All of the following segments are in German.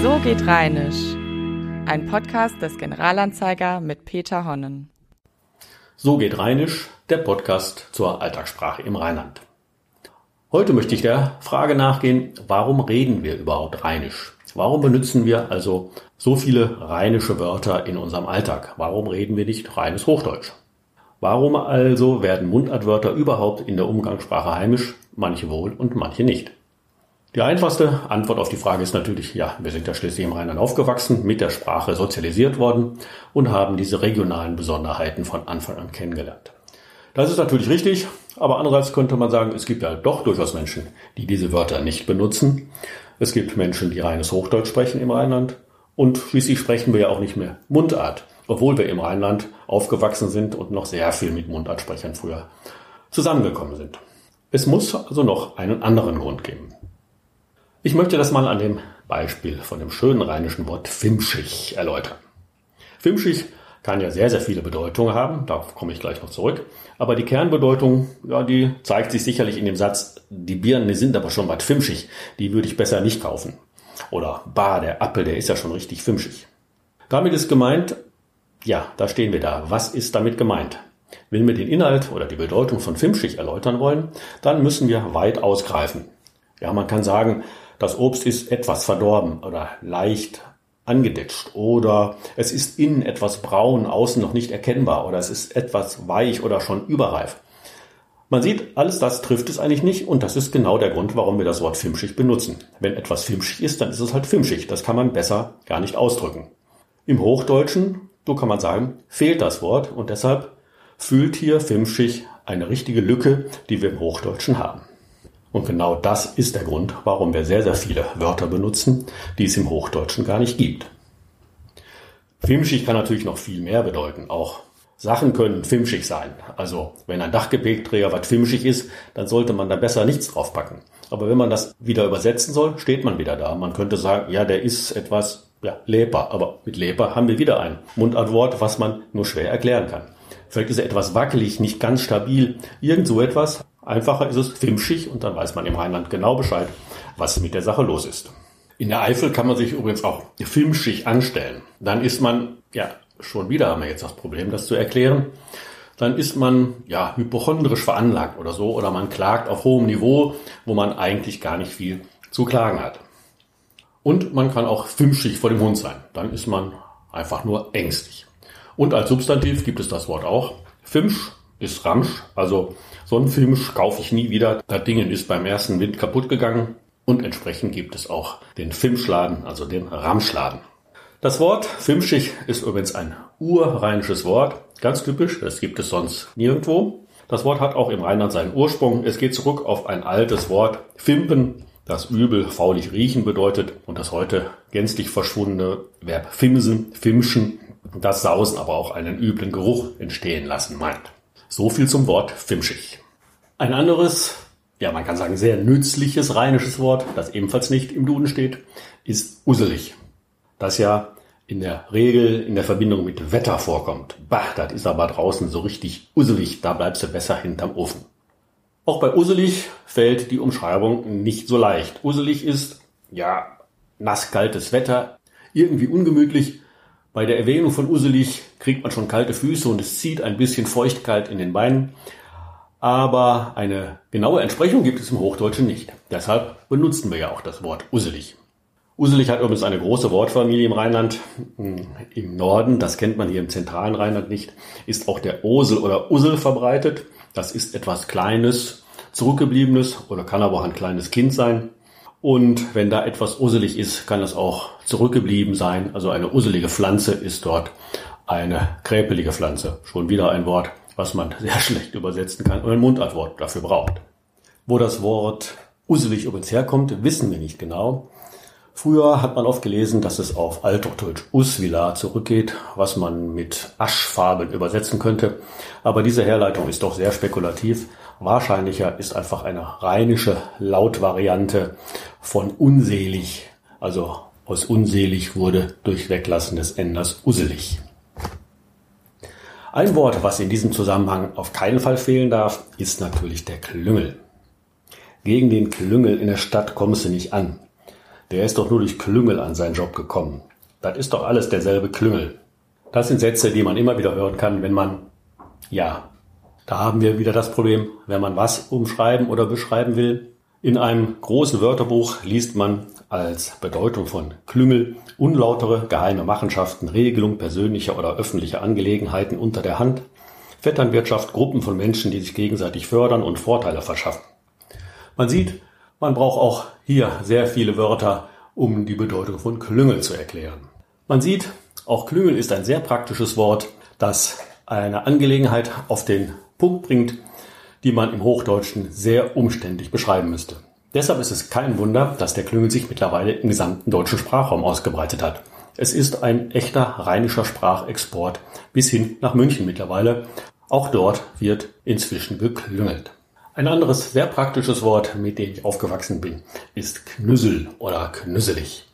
So geht Rheinisch. Ein Podcast des Generalanzeiger mit Peter Honnen. So geht Rheinisch, der Podcast zur Alltagssprache im Rheinland. Heute möchte ich der Frage nachgehen, warum reden wir überhaupt Rheinisch? Warum benutzen wir also so viele rheinische Wörter in unserem Alltag? Warum reden wir nicht reines Hochdeutsch? Warum also werden Mundartwörter überhaupt in der Umgangssprache heimisch, manche wohl und manche nicht? Die einfachste Antwort auf die Frage ist natürlich, ja, wir sind ja schließlich im Rheinland aufgewachsen, mit der Sprache sozialisiert worden und haben diese regionalen Besonderheiten von Anfang an kennengelernt. Das ist natürlich richtig, aber andererseits könnte man sagen, es gibt ja doch durchaus Menschen, die diese Wörter nicht benutzen. Es gibt Menschen, die reines Hochdeutsch sprechen im Rheinland und schließlich sprechen wir ja auch nicht mehr Mundart, obwohl wir im Rheinland aufgewachsen sind und noch sehr viel mit Mundartsprechern früher zusammengekommen sind. Es muss also noch einen anderen Grund geben. Ich möchte das mal an dem Beispiel von dem schönen rheinischen Wort Fimschig erläutern. Fimschig kann ja sehr, sehr viele Bedeutungen haben, da komme ich gleich noch zurück. Aber die Kernbedeutung, ja, die zeigt sich sicherlich in dem Satz, die Birnen, sind aber schon was fimschig, die würde ich besser nicht kaufen. Oder, bah, der Apfel, der ist ja schon richtig fimschig. Damit ist gemeint, ja, da stehen wir da. Was ist damit gemeint? Wenn wir den Inhalt oder die Bedeutung von fimschig erläutern wollen, dann müssen wir weit ausgreifen. Ja, man kann sagen, das Obst ist etwas verdorben oder leicht angedetscht oder es ist innen etwas braun, außen noch nicht erkennbar oder es ist etwas weich oder schon überreif. Man sieht, alles das trifft es eigentlich nicht und das ist genau der Grund, warum wir das Wort filmschig benutzen. Wenn etwas filmschig ist, dann ist es halt filmschig. Das kann man besser gar nicht ausdrücken. Im Hochdeutschen, so kann man sagen, fehlt das Wort und deshalb fühlt hier filmschig eine richtige Lücke, die wir im Hochdeutschen haben. Und genau das ist der Grund, warum wir sehr, sehr viele Wörter benutzen, die es im Hochdeutschen gar nicht gibt. Filmschig kann natürlich noch viel mehr bedeuten. Auch Sachen können filmschig sein. Also wenn ein Dachgepäckträger was filmschig ist, dann sollte man da besser nichts draufpacken. Aber wenn man das wieder übersetzen soll, steht man wieder da. Man könnte sagen, ja, der ist etwas ja, leper. Aber mit leper haben wir wieder ein Mundartwort, was man nur schwer erklären kann. Vielleicht ist er etwas wackelig, nicht ganz stabil, irgend so etwas. Einfacher ist es filmschig und dann weiß man im Rheinland genau Bescheid, was mit der Sache los ist. In der Eifel kann man sich übrigens auch filmschig anstellen. Dann ist man, ja, schon wieder haben wir jetzt das Problem, das zu erklären. Dann ist man, ja, hypochondrisch veranlagt oder so, oder man klagt auf hohem Niveau, wo man eigentlich gar nicht viel zu klagen hat. Und man kann auch filmschig vor dem Hund sein. Dann ist man einfach nur ängstlich. Und als Substantiv gibt es das Wort auch. Fimsch ist Ramsch, also so ein Filmsch kaufe ich nie wieder. Das Ding ist beim ersten Wind kaputt gegangen. Und entsprechend gibt es auch den Filmschladen, also den Ramschladen. Das Wort Filmschig ist übrigens ein urrheinisches Wort. Ganz typisch, das gibt es sonst nirgendwo. Das Wort hat auch im Rheinland seinen Ursprung. Es geht zurück auf ein altes Wort, Fimpen, das übel, faulig riechen bedeutet und das heute gänzlich verschwundene Verb fimsen, fimschen, das Sausen aber auch einen üblen Geruch entstehen lassen meint. So viel zum Wort fimschig. Ein anderes, ja man kann sagen sehr nützliches rheinisches Wort, das ebenfalls nicht im Duden steht, ist uselig. Das ja in der Regel in der Verbindung mit Wetter vorkommt. Bah, das ist aber draußen so richtig uselig, da bleibst du besser hinterm Ofen. Auch bei uselig fällt die Umschreibung nicht so leicht. Uselig ist, ja, nasskaltes Wetter, irgendwie ungemütlich, bei der Erwähnung von uselig kriegt man schon kalte Füße und es zieht ein bisschen Feuchtigkeit in den Beinen. Aber eine genaue Entsprechung gibt es im Hochdeutschen nicht. Deshalb benutzen wir ja auch das Wort uselig. Uselig hat übrigens eine große Wortfamilie im Rheinland. Im Norden, das kennt man hier im zentralen Rheinland nicht, ist auch der Osel oder Ussel verbreitet. Das ist etwas Kleines, Zurückgebliebenes oder kann aber auch ein kleines Kind sein. Und wenn da etwas usselig ist, kann es auch zurückgeblieben sein. Also eine usselige Pflanze ist dort eine kräpelige Pflanze. Schon wieder ein Wort, was man sehr schlecht übersetzen kann und ein Mundartwort dafür braucht. Wo das Wort usselig übrigens herkommt, wissen wir nicht genau. Früher hat man oft gelesen, dass es auf Althochdeutsch Usvila zurückgeht, was man mit Aschfarben übersetzen könnte. Aber diese Herleitung ist doch sehr spekulativ. Wahrscheinlicher ist einfach eine rheinische Lautvariante von unselig. Also aus unselig wurde durch Weglassen des Enders uselig. Ein Wort, was in diesem Zusammenhang auf keinen Fall fehlen darf, ist natürlich der Klüngel. Gegen den Klüngel in der Stadt kommst du nicht an. Der ist doch nur durch Klüngel an seinen Job gekommen. Das ist doch alles derselbe Klüngel. Das sind Sätze, die man immer wieder hören kann, wenn man, ja, da haben wir wieder das Problem, wenn man was umschreiben oder beschreiben will. In einem großen Wörterbuch liest man als Bedeutung von Klüngel unlautere geheime Machenschaften, Regelung persönlicher oder öffentlicher Angelegenheiten unter der Hand, Vetternwirtschaft, Gruppen von Menschen, die sich gegenseitig fördern und Vorteile verschaffen. Man sieht, man braucht auch hier sehr viele Wörter, um die Bedeutung von Klüngel zu erklären. Man sieht, auch Klüngel ist ein sehr praktisches Wort, das eine Angelegenheit auf den Punkt bringt, die man im Hochdeutschen sehr umständlich beschreiben müsste. Deshalb ist es kein Wunder, dass der Klüngel sich mittlerweile im gesamten deutschen Sprachraum ausgebreitet hat. Es ist ein echter rheinischer Sprachexport bis hin nach München mittlerweile. Auch dort wird inzwischen geklüngelt. Ein anderes sehr praktisches Wort, mit dem ich aufgewachsen bin, ist Knüssel oder knüsselig.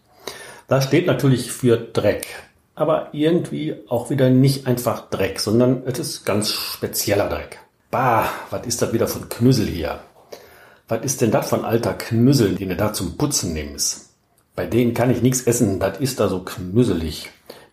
Das steht natürlich für Dreck, aber irgendwie auch wieder nicht einfach Dreck, sondern es ist ganz spezieller Dreck. Bah, was ist das wieder von Knüssel hier? Was ist denn das von alter Knüssel, den ihr da zum Putzen nehmt? Bei denen kann ich nichts essen, das ist da so knüsselig.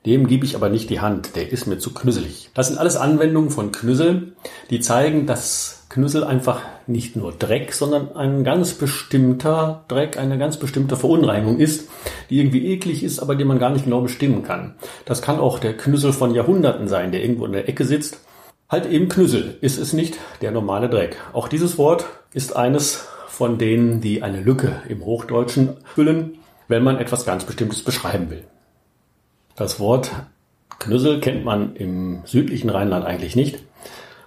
Dem gebe ich aber nicht die Hand, der ist mir zu knüsselig. Das sind alles Anwendungen von Knüssel, die zeigen, dass Knüssel einfach nicht nur Dreck, sondern ein ganz bestimmter Dreck, eine ganz bestimmte Verunreinigung ist, die irgendwie eklig ist, aber die man gar nicht genau bestimmen kann. Das kann auch der Knüssel von Jahrhunderten sein, der irgendwo in der Ecke sitzt. Halt eben Knüssel ist es nicht der normale Dreck. Auch dieses Wort ist eines von denen, die eine Lücke im Hochdeutschen füllen, wenn man etwas ganz Bestimmtes beschreiben will. Das Wort Knüssel kennt man im südlichen Rheinland eigentlich nicht.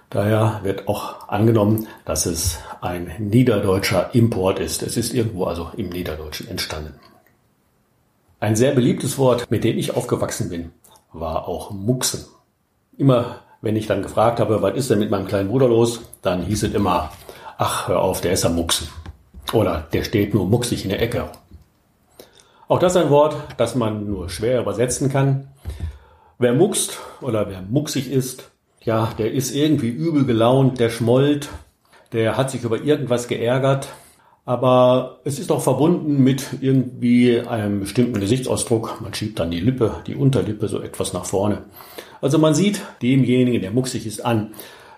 Daher wird auch angenommen, dass es ein niederdeutscher Import ist. Es ist irgendwo also im Niederdeutschen entstanden. Ein sehr beliebtes Wort, mit dem ich aufgewachsen bin, war auch Muxen. Immer wenn ich dann gefragt habe, was ist denn mit meinem kleinen Bruder los, dann hieß es immer, ach, hör auf, der ist am Muxen. Oder der steht nur mucksig in der Ecke. Auch das ist ein Wort, das man nur schwer übersetzen kann. Wer muckst oder wer mucksig ist, ja, der ist irgendwie übel gelaunt, der schmollt, der hat sich über irgendwas geärgert. Aber es ist auch verbunden mit irgendwie einem bestimmten Gesichtsausdruck. Man schiebt dann die Lippe, die Unterlippe so etwas nach vorne. Also man sieht demjenigen, der mucksig ist, an,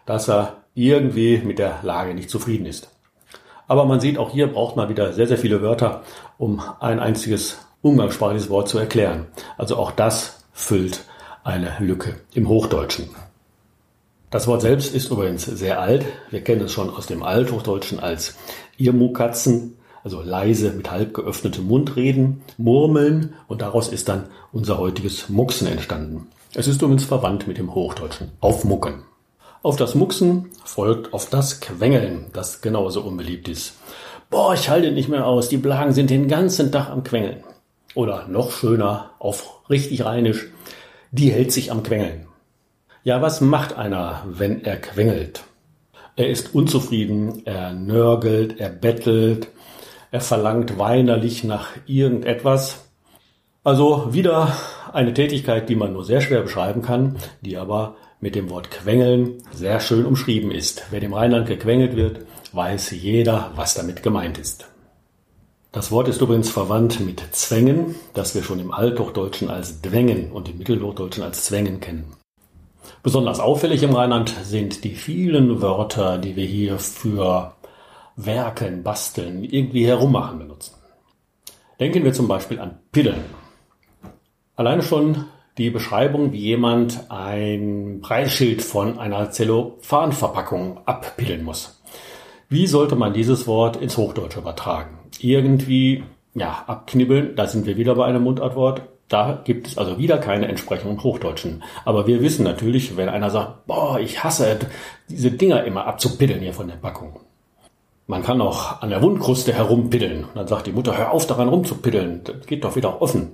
dass er irgendwie mit der Lage nicht zufrieden ist. Aber man sieht, auch hier braucht man wieder sehr, sehr viele Wörter, um ein einziges umgangssprachliches Wort zu erklären. Also auch das füllt eine Lücke im Hochdeutschen. Das Wort selbst ist übrigens sehr alt. Wir kennen es schon aus dem Althochdeutschen als Irmukatzen, also leise mit halb geöffnetem Mund reden, murmeln und daraus ist dann unser heutiges Mucksen entstanden. Es ist übrigens verwandt mit dem Hochdeutschen Aufmucken. Auf das Mucksen folgt auf das Quengeln, das genauso unbeliebt ist. Boah, ich halte nicht mehr aus, die Blagen sind den ganzen Tag am Quengeln. Oder noch schöner, auf richtig rheinisch, die hält sich am Quengeln. Ja, was macht einer, wenn er quengelt? Er ist unzufrieden, er nörgelt, er bettelt, er verlangt weinerlich nach irgendetwas. Also wieder eine Tätigkeit, die man nur sehr schwer beschreiben kann, die aber mit dem Wort quengeln sehr schön umschrieben ist. Wer dem Rheinland gequengelt wird, weiß jeder, was damit gemeint ist. Das Wort ist übrigens verwandt mit Zwängen, das wir schon im Althochdeutschen als Dwängen und im Mittelhochdeutschen als Zwängen kennen. Besonders auffällig im Rheinland sind die vielen Wörter, die wir hier für Werken, Basteln, irgendwie herummachen benutzen. Denken wir zum Beispiel an Pillen. Alleine schon die Beschreibung, wie jemand ein Preisschild von einer Zellophanverpackung abpillen muss. Wie sollte man dieses Wort ins Hochdeutsche übertragen? Irgendwie, ja, abknibbeln, da sind wir wieder bei einem Mundartwort. Da gibt es also wieder keine Entsprechung im Hochdeutschen. Aber wir wissen natürlich, wenn einer sagt, boah, ich hasse es, diese Dinger immer abzupiddeln hier von der Packung. Man kann auch an der Wundkruste herumpiddeln. dann sagt die Mutter, hör auf daran rumzupiddeln. Das geht doch wieder offen.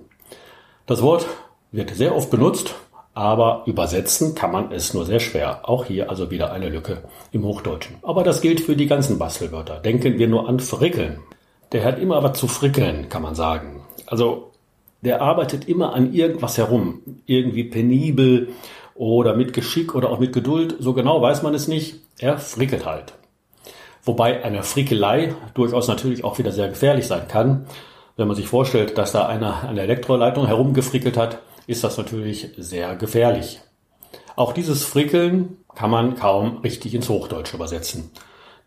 Das Wort wird sehr oft benutzt, aber übersetzen kann man es nur sehr schwer. Auch hier also wieder eine Lücke im Hochdeutschen. Aber das gilt für die ganzen Bastelwörter. Denken wir nur an frickeln. Der hat immer was zu frickeln, kann man sagen. Also der arbeitet immer an irgendwas herum. Irgendwie penibel oder mit Geschick oder auch mit Geduld. So genau weiß man es nicht. Er frickelt halt. Wobei eine Frickelei durchaus natürlich auch wieder sehr gefährlich sein kann. Wenn man sich vorstellt, dass da einer an der Elektroleitung herumgefrickelt hat, ist das natürlich sehr gefährlich. Auch dieses Frickeln kann man kaum richtig ins Hochdeutsche übersetzen.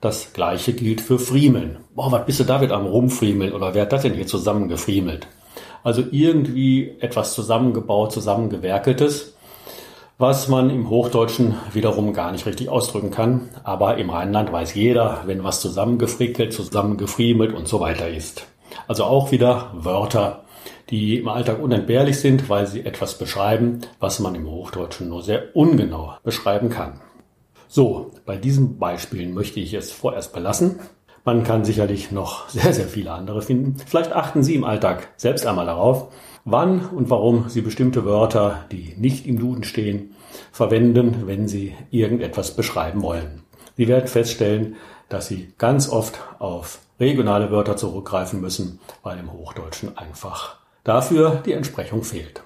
Das gleiche gilt für Friemeln. Boah, was bist du da wieder am Rumfriemeln oder wer hat das denn hier zusammengefriemelt? Also irgendwie etwas zusammengebaut, zusammengewerkeltes, was man im Hochdeutschen wiederum gar nicht richtig ausdrücken kann. Aber im Rheinland weiß jeder, wenn was zusammengefrickelt, zusammengefriemelt und so weiter ist. Also auch wieder Wörter, die im Alltag unentbehrlich sind, weil sie etwas beschreiben, was man im Hochdeutschen nur sehr ungenau beschreiben kann. So, bei diesen Beispielen möchte ich es vorerst belassen. Man kann sicherlich noch sehr, sehr viele andere finden. Vielleicht achten Sie im Alltag selbst einmal darauf, wann und warum Sie bestimmte Wörter, die nicht im Duden stehen, verwenden, wenn Sie irgendetwas beschreiben wollen. Sie werden feststellen, dass Sie ganz oft auf regionale Wörter zurückgreifen müssen, weil im Hochdeutschen einfach dafür die Entsprechung fehlt.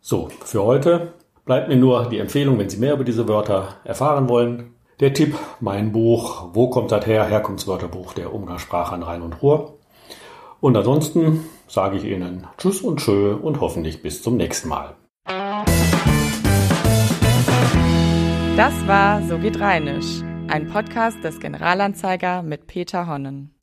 So, für heute bleibt mir nur die Empfehlung, wenn Sie mehr über diese Wörter erfahren wollen. Der Tipp, mein Buch, Wo kommt das her? Herkunftswörterbuch der Umgangssprache an Rhein und Ruhr. Und ansonsten sage ich Ihnen Tschüss und Tschö und hoffentlich bis zum nächsten Mal. Das war So geht Rheinisch, ein Podcast des Generalanzeiger mit Peter Honnen.